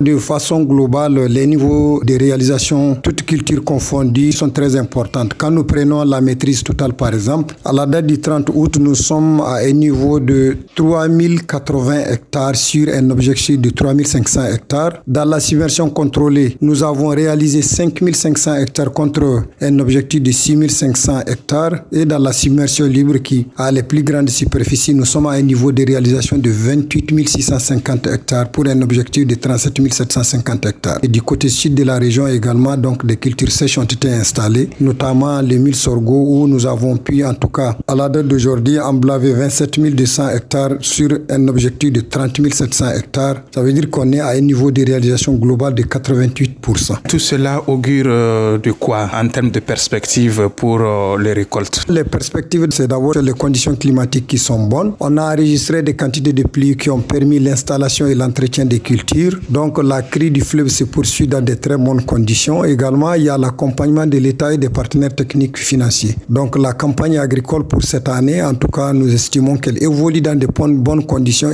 De façon globale, les niveaux de réalisation, toutes cultures confondues, sont très importantes. Quand nous prenons la maîtrise totale, par exemple, à la date du 30 août, nous sommes à un niveau de 3080 hectares sur un objectif de 3500 hectares. Dans la submersion contrôlée, nous avons réalisé 5500 hectares contre un objectif de 6500 hectares. Et dans la submersion libre, qui a les plus grandes superficies, nous sommes à un niveau de réalisation de 28 650 hectares pour un objectif de 37 750 hectares. Et du côté sud de la région également, donc des cultures sèches ont été installées, notamment les mille sorgho où nous avons pu, en tout cas, à la date d'aujourd'hui, emblaver 27 200 hectares sur un objectif de 30 700 hectares. Ça veut dire qu'on est à un niveau de réalisation globale de 88%. Tout cela augure euh, de quoi en termes de perspectives pour euh, les récoltes? Les perspectives, c'est d'abord les conditions climatiques qui sont bonnes. On a enregistré des quantités de pluie qui ont permis l'installation et l'entretien des cultures. La crise du fleuve se poursuit dans de très bonnes conditions. Également, il y a l'accompagnement de l'État et des partenaires techniques financiers. Donc la campagne agricole pour cette année, en tout cas, nous estimons qu'elle évolue dans de bonnes conditions.